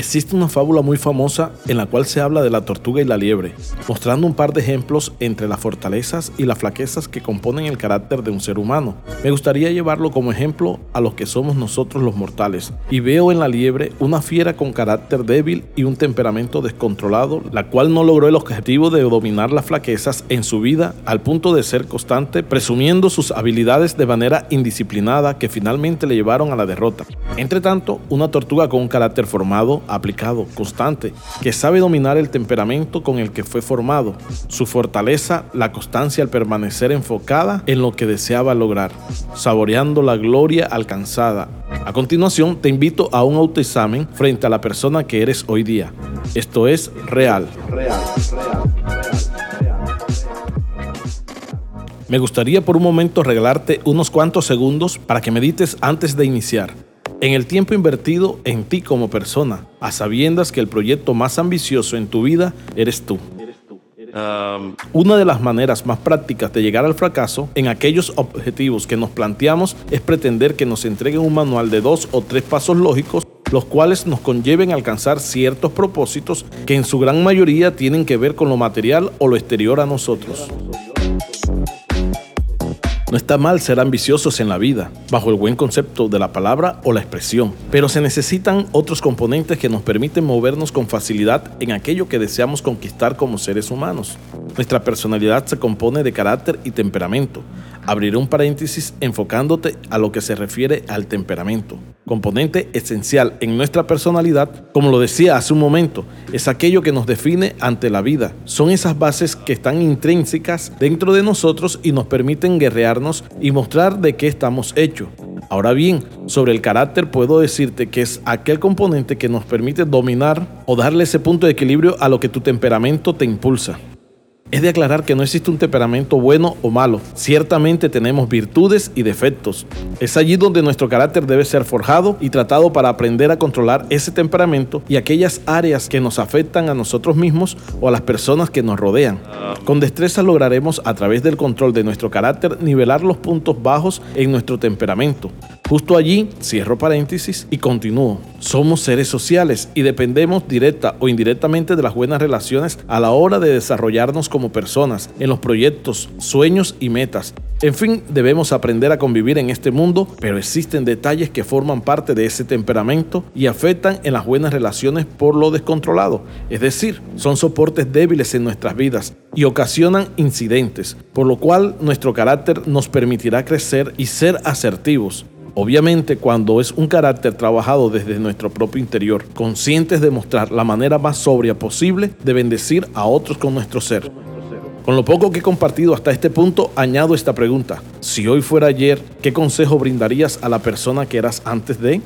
Existe una fábula muy famosa en la cual se habla de la tortuga y la liebre, mostrando un par de ejemplos entre las fortalezas y las flaquezas que componen el carácter de un ser humano. Me gustaría llevarlo como ejemplo a los que somos nosotros los mortales, y veo en la liebre una fiera con carácter débil y un temperamento descontrolado, la cual no logró el objetivo de dominar las flaquezas en su vida al punto de ser constante, presumiendo sus habilidades de manera indisciplinada que finalmente le llevaron a la derrota. Entre tanto, una tortuga con un carácter formado, aplicado, constante, que sabe dominar el temperamento con el que fue formado, su fortaleza, la constancia al permanecer enfocada en lo que deseaba lograr, saboreando la gloria alcanzada. A continuación, te invito a un autoexamen frente a la persona que eres hoy día. Esto es real. real, Me gustaría por un momento regalarte unos cuantos segundos para que medites antes de iniciar en el tiempo invertido en ti como persona, a sabiendas que el proyecto más ambicioso en tu vida eres tú. Um, Una de las maneras más prácticas de llegar al fracaso en aquellos objetivos que nos planteamos es pretender que nos entreguen un manual de dos o tres pasos lógicos los cuales nos conlleven a alcanzar ciertos propósitos que en su gran mayoría tienen que ver con lo material o lo exterior a nosotros. No está mal ser ambiciosos en la vida, bajo el buen concepto de la palabra o la expresión, pero se necesitan otros componentes que nos permiten movernos con facilidad en aquello que deseamos conquistar como seres humanos. Nuestra personalidad se compone de carácter y temperamento. Abriré un paréntesis enfocándote a lo que se refiere al temperamento componente esencial en nuestra personalidad, como lo decía hace un momento, es aquello que nos define ante la vida. Son esas bases que están intrínsecas dentro de nosotros y nos permiten guerrearnos y mostrar de qué estamos hechos. Ahora bien, sobre el carácter puedo decirte que es aquel componente que nos permite dominar o darle ese punto de equilibrio a lo que tu temperamento te impulsa es de aclarar que no existe un temperamento bueno o malo. Ciertamente tenemos virtudes y defectos. Es allí donde nuestro carácter debe ser forjado y tratado para aprender a controlar ese temperamento y aquellas áreas que nos afectan a nosotros mismos o a las personas que nos rodean. Con destreza lograremos a través del control de nuestro carácter nivelar los puntos bajos en nuestro temperamento. Justo allí cierro paréntesis y continúo. Somos seres sociales y dependemos directa o indirectamente de las buenas relaciones a la hora de desarrollarnos como personas, en los proyectos, sueños y metas. En fin, debemos aprender a convivir en este mundo, pero existen detalles que forman parte de ese temperamento y afectan en las buenas relaciones por lo descontrolado. Es decir, son soportes débiles en nuestras vidas y ocasionan incidentes, por lo cual nuestro carácter nos permitirá crecer y ser asertivos. Obviamente cuando es un carácter trabajado desde nuestro propio interior, conscientes de mostrar la manera más sobria posible de bendecir a otros con nuestro ser. Con lo poco que he compartido hasta este punto, añado esta pregunta. Si hoy fuera ayer, ¿qué consejo brindarías a la persona que eras antes de?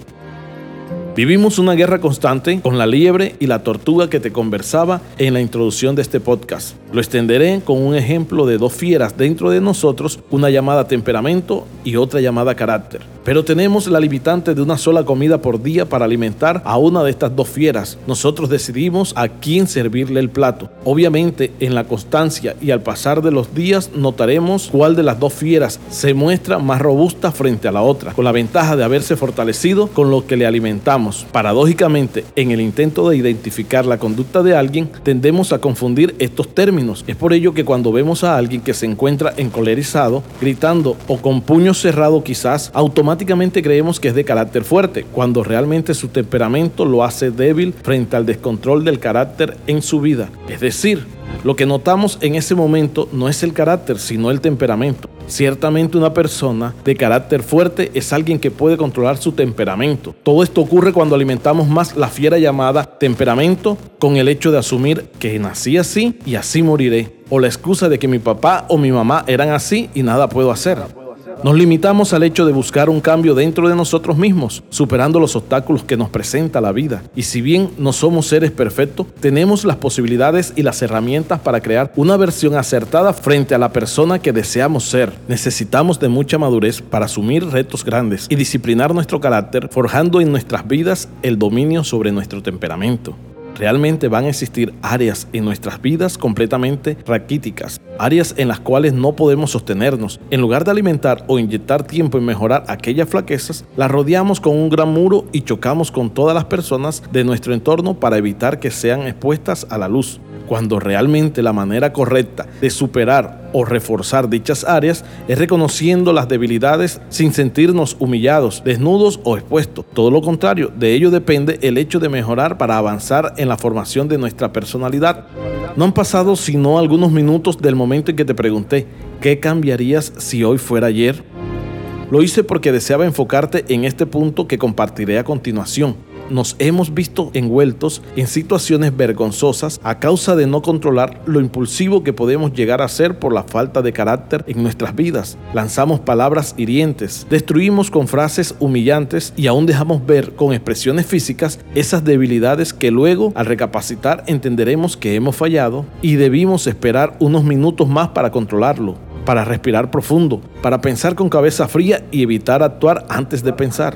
Vivimos una guerra constante con la liebre y la tortuga que te conversaba en la introducción de este podcast. Lo extenderé con un ejemplo de dos fieras dentro de nosotros, una llamada temperamento y otra llamada carácter. Pero tenemos la limitante de una sola comida por día para alimentar a una de estas dos fieras. Nosotros decidimos a quién servirle el plato. Obviamente, en la constancia y al pasar de los días notaremos cuál de las dos fieras se muestra más robusta frente a la otra, con la ventaja de haberse fortalecido con lo que le alimentamos. Paradójicamente, en el intento de identificar la conducta de alguien, tendemos a confundir estos términos. Es por ello que cuando vemos a alguien que se encuentra encolerizado, gritando o con puño cerrado quizás, automáticamente creemos que es de carácter fuerte, cuando realmente su temperamento lo hace débil frente al descontrol del carácter en su vida. Es decir, lo que notamos en ese momento no es el carácter, sino el temperamento. Ciertamente una persona de carácter fuerte es alguien que puede controlar su temperamento. Todo esto ocurre cuando alimentamos más la fiera llamada temperamento con el hecho de asumir que nací así y así moriré. O la excusa de que mi papá o mi mamá eran así y nada puedo hacer. Nos limitamos al hecho de buscar un cambio dentro de nosotros mismos, superando los obstáculos que nos presenta la vida. Y si bien no somos seres perfectos, tenemos las posibilidades y las herramientas para crear una versión acertada frente a la persona que deseamos ser. Necesitamos de mucha madurez para asumir retos grandes y disciplinar nuestro carácter, forjando en nuestras vidas el dominio sobre nuestro temperamento. Realmente van a existir áreas en nuestras vidas completamente raquíticas, áreas en las cuales no podemos sostenernos. En lugar de alimentar o inyectar tiempo en mejorar aquellas flaquezas, las rodeamos con un gran muro y chocamos con todas las personas de nuestro entorno para evitar que sean expuestas a la luz cuando realmente la manera correcta de superar o reforzar dichas áreas es reconociendo las debilidades sin sentirnos humillados, desnudos o expuestos. Todo lo contrario, de ello depende el hecho de mejorar para avanzar en la formación de nuestra personalidad. No han pasado sino algunos minutos del momento en que te pregunté, ¿qué cambiarías si hoy fuera ayer? Lo hice porque deseaba enfocarte en este punto que compartiré a continuación nos hemos visto envueltos en situaciones vergonzosas a causa de no controlar lo impulsivo que podemos llegar a ser por la falta de carácter en nuestras vidas. Lanzamos palabras hirientes, destruimos con frases humillantes y aún dejamos ver con expresiones físicas esas debilidades que luego al recapacitar entenderemos que hemos fallado y debimos esperar unos minutos más para controlarlo para respirar profundo, para pensar con cabeza fría y evitar actuar antes de pensar.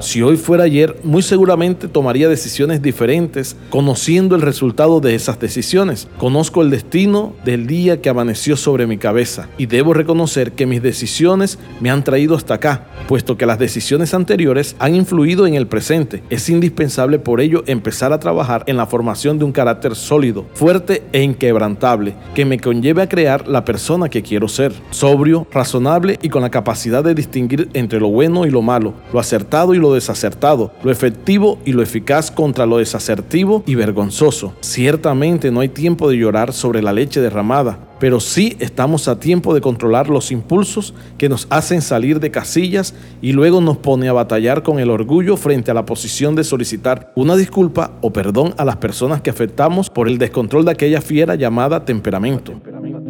Si hoy fuera ayer, muy seguramente tomaría decisiones diferentes, conociendo el resultado de esas decisiones. Conozco el destino del día que amaneció sobre mi cabeza y debo reconocer que mis decisiones me han traído hasta acá, puesto que las decisiones anteriores han influido en el presente. Es indispensable por ello empezar a trabajar en la formación de un carácter sólido, fuerte e inquebrantable, que me conlleve a crear la persona que quiero ser, sobrio, razonable y con la capacidad de distinguir entre lo bueno y lo malo, lo acertado y lo desacertado, lo efectivo y lo eficaz contra lo desacertivo y vergonzoso. Ciertamente no hay tiempo de llorar sobre la leche derramada, pero sí estamos a tiempo de controlar los impulsos que nos hacen salir de casillas y luego nos pone a batallar con el orgullo frente a la posición de solicitar una disculpa o perdón a las personas que afectamos por el descontrol de aquella fiera llamada temperamento.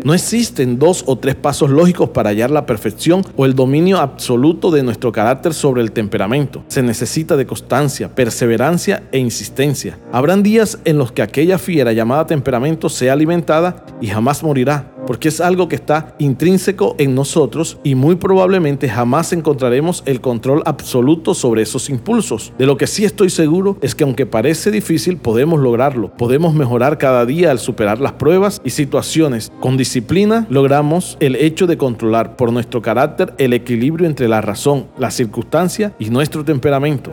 No existen dos o tres pasos lógicos para hallar la perfección o el dominio absoluto de nuestro carácter sobre el temperamento. Se necesita de constancia, perseverancia e insistencia. Habrán días en los que aquella fiera llamada temperamento sea alimentada y jamás morirá porque es algo que está intrínseco en nosotros y muy probablemente jamás encontraremos el control absoluto sobre esos impulsos. De lo que sí estoy seguro es que aunque parece difícil, podemos lograrlo. Podemos mejorar cada día al superar las pruebas y situaciones. Con disciplina logramos el hecho de controlar por nuestro carácter el equilibrio entre la razón, la circunstancia y nuestro temperamento.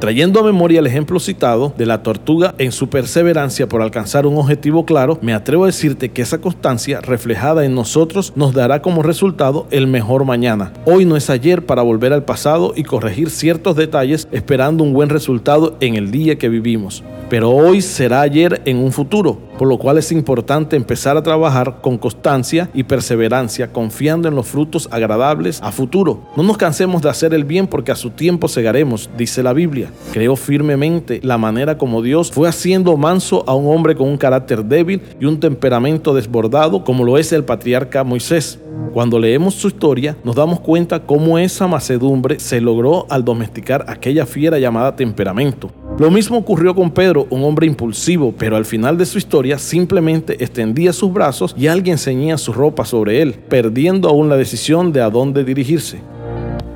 Trayendo a memoria el ejemplo citado de la tortuga en su perseverancia por alcanzar un objetivo claro, me atrevo a decirte que esa constancia reflejada en nosotros nos dará como resultado el mejor mañana. Hoy no es ayer para volver al pasado y corregir ciertos detalles esperando un buen resultado en el día que vivimos pero hoy será ayer en un futuro, por lo cual es importante empezar a trabajar con constancia y perseverancia, confiando en los frutos agradables a futuro. No nos cansemos de hacer el bien porque a su tiempo segaremos, dice la Biblia. Creo firmemente la manera como Dios fue haciendo manso a un hombre con un carácter débil y un temperamento desbordado como lo es el patriarca Moisés. Cuando leemos su historia, nos damos cuenta cómo esa macedumbre se logró al domesticar aquella fiera llamada temperamento. Lo mismo ocurrió con Pedro, un hombre impulsivo, pero al final de su historia simplemente extendía sus brazos y alguien ceñía su ropa sobre él, perdiendo aún la decisión de a dónde dirigirse.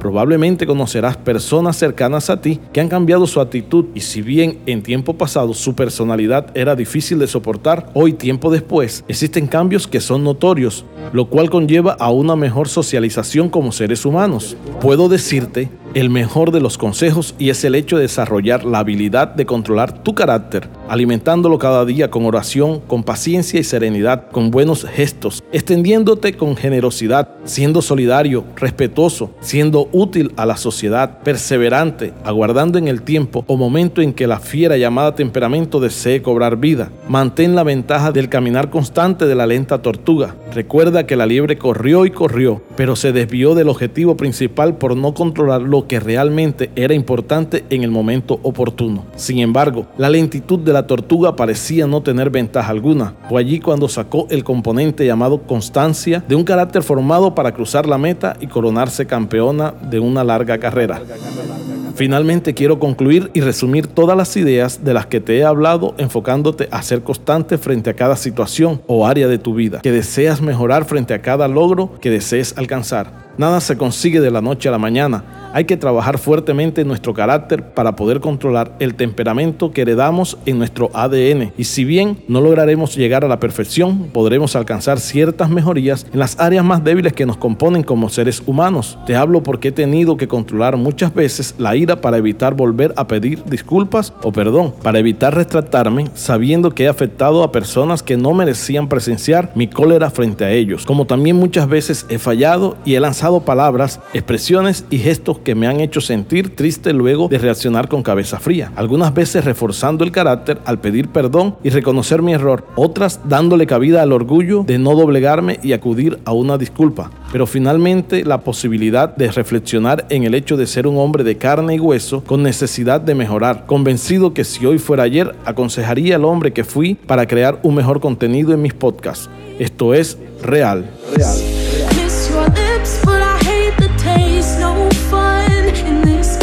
Probablemente conocerás personas cercanas a ti que han cambiado su actitud y si bien en tiempo pasado su personalidad era difícil de soportar, hoy tiempo después existen cambios que son notorios, lo cual conlleva a una mejor socialización como seres humanos. Puedo decirte el mejor de los consejos y es el hecho de desarrollar la habilidad de controlar tu carácter, alimentándolo cada día con oración, con paciencia y serenidad, con buenos gestos, extendiéndote con generosidad, siendo solidario, respetuoso, siendo útil a la sociedad, perseverante, aguardando en el tiempo o momento en que la fiera llamada temperamento desee cobrar vida. Mantén la ventaja del caminar constante de la lenta tortuga. Recuerda que la liebre corrió y corrió, pero se desvió del objetivo principal por no controlar que realmente era importante en el momento oportuno. Sin embargo, la lentitud de la tortuga parecía no tener ventaja alguna. Fue allí cuando sacó el componente llamado constancia de un carácter formado para cruzar la meta y coronarse campeona de una larga carrera. Finalmente quiero concluir y resumir todas las ideas de las que te he hablado enfocándote a ser constante frente a cada situación o área de tu vida, que deseas mejorar frente a cada logro que desees alcanzar. Nada se consigue de la noche a la mañana, Hay que trabajar fuertemente en nuestro carácter para poder controlar el temperamento que heredamos en nuestro ADN. Y si bien no lograremos llegar a la perfección, podremos alcanzar ciertas mejorías en las áreas más débiles que nos componen como seres humanos. Te hablo porque he tenido que controlar muchas veces la ira para evitar volver a pedir disculpas o perdón, para evitar retratarme sabiendo que he afectado a personas que no merecían presenciar mi cólera frente a ellos. Como también muchas veces he fallado y he lanzado palabras, expresiones y gestos que me han hecho sentir triste luego de reaccionar con cabeza fría. Algunas veces reforzando el carácter al pedir perdón y reconocer mi error, otras dándole cabida al orgullo de no doblegarme y acudir a una disculpa. Pero finalmente la posibilidad de reflexionar en el hecho de ser un hombre de carne y hueso con necesidad de mejorar, convencido que si hoy fuera ayer, aconsejaría al hombre que fui para crear un mejor contenido en mis podcasts. Esto es real. real. the taste, no fun in this.